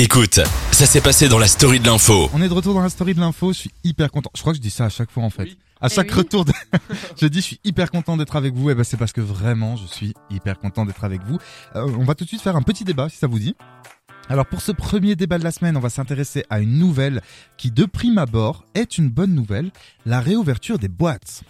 Écoute, ça s'est passé dans la story de l'info. On est de retour dans la story de l'info, je suis hyper content. Je crois que je dis ça à chaque fois en fait. À chaque Eh oui. retour, de- je dis je suis hyper content d'être avec vous. Et ben c'est parce que vraiment je suis hyper content d'être avec vous. Euh, on va tout de suite faire un petit débat si ça vous dit. Alors pour ce premier débat de la semaine, on va s'intéresser à une nouvelle qui de prime abord est une bonne nouvelle, la réouverture des boîtes.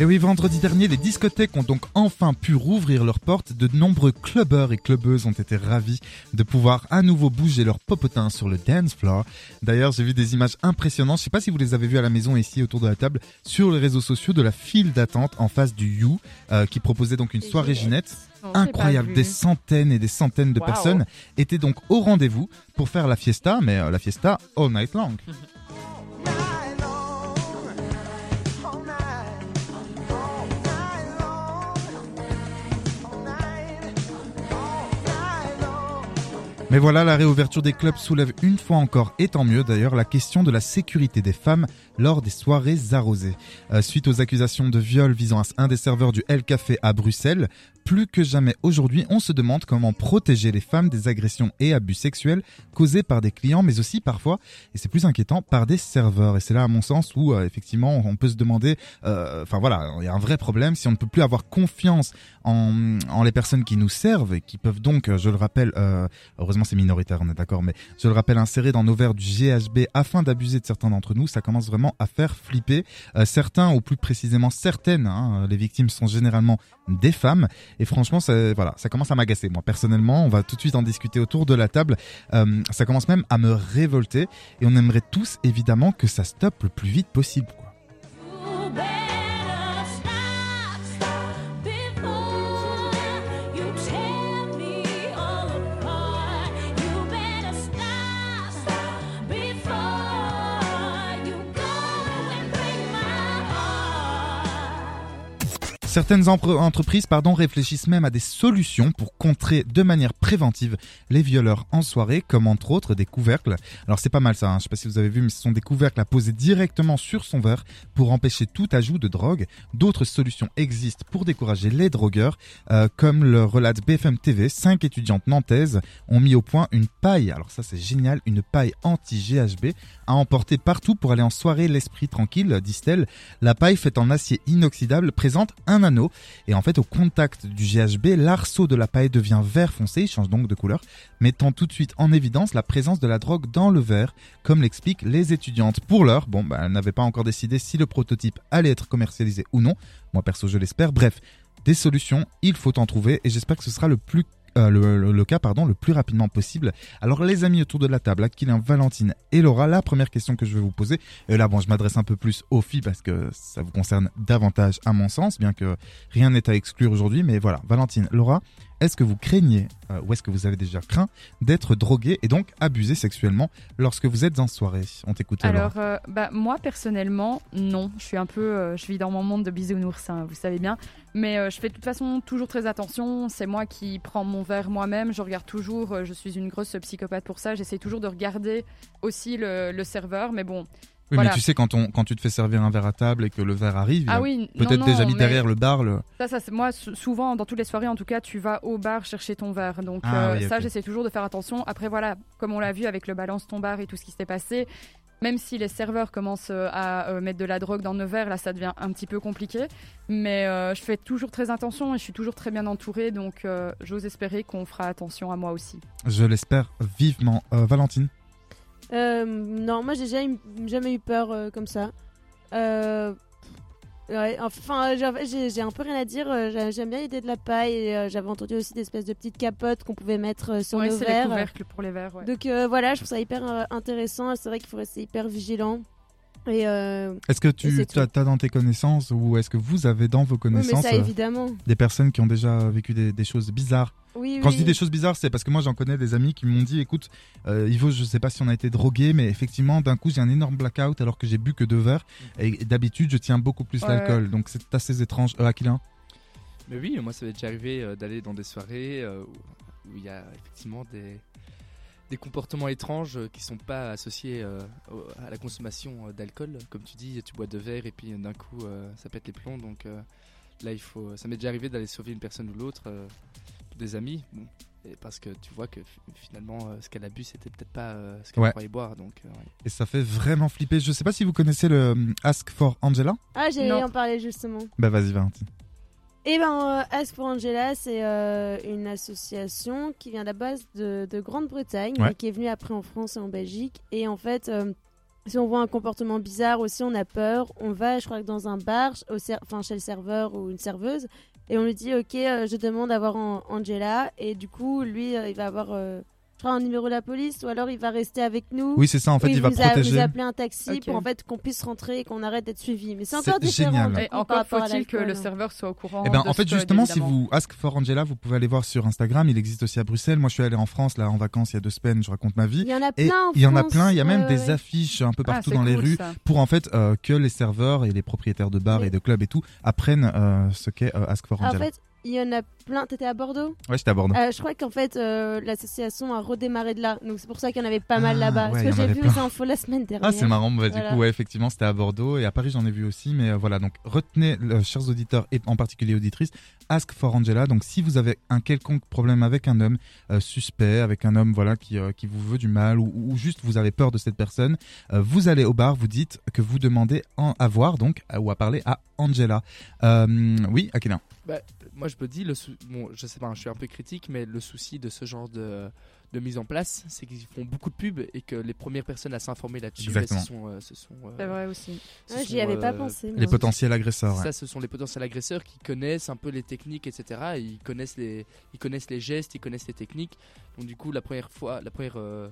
Et oui, vendredi dernier, les discothèques ont donc enfin pu rouvrir leurs portes. De nombreux clubbeurs et clubbeuses ont été ravis de pouvoir à nouveau bouger leurs popotins sur le dance floor. D'ailleurs, j'ai vu des images impressionnantes. Je sais pas si vous les avez vues à la maison ici autour de la table sur les réseaux sociaux de la file d'attente en face du You euh, qui proposait donc une soirée Ginette Non, incroyable. Des centaines et des centaines de Wow. personnes étaient donc au rendez-vous pour faire la fiesta, mais euh, la fiesta all night long. Mais voilà, la réouverture des clubs soulève une fois encore, et tant mieux d'ailleurs, la question de la sécurité des femmes lors des soirées arrosées. Euh, suite aux accusations de viol visant un des serveurs du El Café à Bruxelles, plus que jamais aujourd'hui, on se demande comment protéger les femmes des agressions et abus sexuels causés par des clients, mais aussi parfois, et c'est plus inquiétant, par des serveurs. Et c'est là, à mon sens, où euh, effectivement, on peut se demander, euh, enfin voilà, il y a un vrai problème si on ne peut plus avoir confiance en, en les personnes qui nous servent et qui peuvent donc, euh, je le rappelle, euh, heureusement c'est minoritaire, on est d'accord, mais je le rappelle, insérer dans nos verres du GHB afin d'abuser de certains d'entre nous, ça commence vraiment à faire flipper. Certains, ou plus précisément certaines, hein, les victimes sont généralement des femmes. Et franchement, ça, voilà, ça commence à m'agacer. Moi, personnellement, on va tout de suite en discuter autour de la table. Euh, ça commence même à me révolter. Et on aimerait tous, évidemment, que ça stoppe le plus vite possible. Certaines entreprises réfléchissent même à des solutions pour contrer de manière préventive les violeurs en soirée, comme entre autres des couvercles. Alors c'est pas mal ça, hein. je sais pas si vous avez vu, mais ce sont des couvercles à poser directement sur son verre pour empêcher tout ajout de drogue. D'autres solutions existent pour décourager les drogueurs, euh, comme le relate BFM TV, cinq étudiantes nantaises ont mis au point une paille, alors ça c'est génial, une paille anti-GHB à emporter partout pour aller en soirée l'esprit tranquille, disent-elles. La paille faite en acier inoxydable présente un et en fait au contact du GHB, l'arceau de la paille devient vert foncé, il change donc de couleur, mettant tout de suite en évidence la présence de la drogue dans le verre, comme l'expliquent les étudiantes. Pour l'heure, bon, bah, elles n'avaient pas encore décidé si le prototype allait être commercialisé ou non. Moi perso, je l'espère. Bref, des solutions, il faut en trouver et j'espère que ce sera le plus euh, le, cas pardon le plus rapidement possible. Alors les amis autour de la table, Aquilin, Valentine et Laura, la première question que je vais vous poser, et là bon je m'adresse un peu plus aux filles parce que ça vous concerne davantage à mon sens, bien que rien n'est à exclure aujourd'hui, mais voilà, Valentine, Laura, est-ce que vous craignez, euh, ou est-ce que vous avez déjà craint d'être drogué et donc abusé sexuellement lorsque vous êtes en soirée? On t'écoute. Alors, euh, bah, moi personnellement, non. Je suis un peu, euh, je vis dans mon monde de bisounours, hein, vous savez bien. Mais je fais de toute façon toujours très attention. C'est moi qui prends mon verre moi-même. Je regarde toujours. je suis une grosse psychopathe pour ça. J'essaie toujours de regarder aussi le serveur. Mais bon. Oui, voilà. mais tu sais quand on quand tu te fais servir un verre à table et que le verre arrive, Ah oui, peut-être déjà mis derrière le bar le. Ça, ça moi. sou- Souvent, dans toutes les soirées, en tout cas, tu vas au bar chercher ton verre. Donc Ah euh, oui, ça, j'essaie toujours de faire attention. Après, voilà, comme on l'a vu avec le balance ton bar et tout ce qui s'est passé. Même si les serveurs commencent euh, à euh, mettre de la drogue dans nos verres, là ça devient un petit peu compliqué. Mais euh, je fais toujours très attention et je suis toujours très bien entourée, donc euh, j'ose espérer qu'on fera attention à moi aussi. Je l'espère vivement. Euh, Valentine. Euh, non, moi j'ai jamais, jamais eu peur euh, comme ça. Euh, ouais, enfin, j'ai- j'ai un peu rien à dire. euh, j'ai- J'aime bien l'idée de la paille. et, euh, J'avais entendu aussi des espèces de petites capotes qu'on pouvait mettre euh, sur Ouais, nos c'est les verres. couvercles pour les verres. ouais. Donc euh, voilà, je trouve ça hyper euh, intéressant. C'est vrai qu'il faut rester hyper vigilant. Et euh, Est-ce que Et tu as, dans tes connaissances ou est-ce que vous avez dans vos oui, connaissances ça euh, évidemment. des personnes qui ont déjà vécu des, des choses bizarres? Oui, Quand oui. je dis des choses bizarres, c'est parce que moi j'en connais des amis qui m'ont dit écoute, euh, Ivo, je sais pas si on a été drogué, mais effectivement, d'un coup j'ai un énorme blackout alors que j'ai bu que deux verres. Et d'habitude, je tiens beaucoup plus Ouais. l'alcool. Donc c'est assez étrange. Euh, Aquilin? Mais oui, moi ça m'est déjà arrivé euh, d'aller dans des soirées euh, où il y a effectivement des, des comportements étranges euh, qui sont pas associés euh, à la consommation euh, d'alcool. Comme tu dis, tu bois deux verres et puis d'un coup euh, ça pète les plombs. Donc euh, là, il faut. Ça m'est déjà arrivé d'aller sauver une personne ou l'autre, euh, des amis. Bon, et parce que tu vois que fi- finalement euh, ce qu'elle a bu c'était peut-être pas euh, ce qu'elle Ouais. croyait boire. Donc euh, ouais. Et ça fait vraiment flipper. Je sais pas si vous connaissez le euh, Ask for Angela. Ah, j'allais en parler justement. Bah vas-y Valentin. Eh ben, euh, Ask for Angela, c'est euh, une association qui vient à la base de, de Grande-Bretagne, Ouais. mais qui est venue après en France et en Belgique. Et en fait, euh, si on voit un comportement bizarre aussi, on a peur. On va, je crois que dans un bar, au enfin chez le serveur ou une serveuse, et on lui dit, ok, euh, je demande d'avoir An- Angela. Et du coup, lui, il va avoir, je crois, un numéro de la police, ou alors il va rester avec nous. Oui c'est ça en fait il va vous protéger. vous appeler un taxi pour en fait qu'on puisse rentrer et qu'on arrête d'être suivi. Mais c'est encore différent. génial. Et encore faut-il que le serveur soit au courant. Eh ben, en fait, justement, si vous Ask for Angela, vous pouvez aller voir sur Instagram. Il existe aussi à Bruxelles. Moi, je suis allé en France, là, en vacances, il y a deux semaines. Je raconte ma vie. Il y en a Et plein. en il y en a plein. Il y a même Ouais, des ouais. affiches un peu Ah, partout dans les rues ça. pour en fait euh, que les serveurs et les propriétaires de bars et de clubs et tout apprennent euh, ce qu'est euh, Ask for En Angela. fait, il y en a plein. T'étais à Bordeaux? Ouais, je t'aborde. Euh, Je crois qu'en fait, euh, l'association a redémarré de là. Donc c'est pour ça qu'il y en avait pas mal Ah, là-bas. ouais, Parce que j'ai vu plein. aux infos la semaine dernière. Ah, c'est marrant. Bah, du coup, ouais, effectivement, c'était à Bordeaux et à Paris, j'en ai vu aussi. Mais euh, voilà, donc retenez, chers auditeurs et en particulier auditrices, Ask for Angela. Donc, si vous avez un quelconque problème avec un homme suspect, avec un homme voilà qui, qui vous veut du mal ou, ou juste vous avez peur de cette personne, vous allez au bar, vous dites que vous demandez en, à voir donc à- ou à parler à Angela. Oui, Akela. Bah, moi je me dis, le sou- bon, je sais pas, je suis un peu critique, mais le souci de ce genre de, de mise en place, c'est qu'ils font beaucoup de pubs et que les premières personnes à s'informer là-dessus, bah, ce sont, euh, sont, euh, C'est vrai aussi. Ouais, J'y avais pas euh, pensé. moi. Les potentiels agresseurs. ouais. Ça, ce sont les potentiels agresseurs qui connaissent un peu les techniques, etc. Et ils connaissent les, ils connaissent les gestes, ils connaissent les techniques. Donc du coup, la première fois, la première, euh,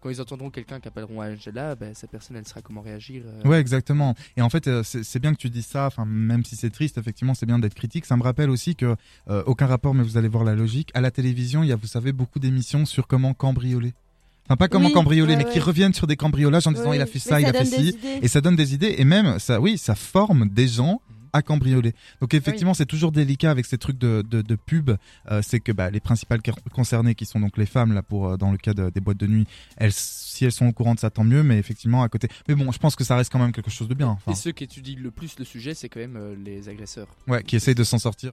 quand ils entendront quelqu'un qui appelleront Angela, ben, cette personne, elle saura comment réagir. euh. Ouais, exactement. Et en fait, euh, c'est bien que tu dis ça. Enfin, même si c'est triste, effectivement, c'est bien d'être critique. Ça me rappelle aussi que euh, aucun rapport, mais vous allez voir la logique. À la télévision, il y a, vous savez, beaucoup d'émissions sur comment cambrioler. Enfin, pas comment Oui, cambrioler, ouais, mais qui reviennent sur des cambriolages en disant Oui, il a fait ça, il a fait ci, idées. et ça donne des idées. Et même, ça, oui, ça forme des gens à cambrioler. Donc effectivement, c'est toujours délicat avec ces trucs de, de, de pub. Euh, c'est que bah, les principales concernées, qui sont donc les femmes là pour euh, dans le cas de- des boîtes de nuit, elles, si elles sont au courant de ça, tant mieux. Mais effectivement, à côté. Mais bon, je pense que ça reste quand même quelque chose de bien. Enfin, Et ceux qui étudient le plus le sujet, c'est quand même euh, les agresseurs. ouais, qui essayent de s'en sortir.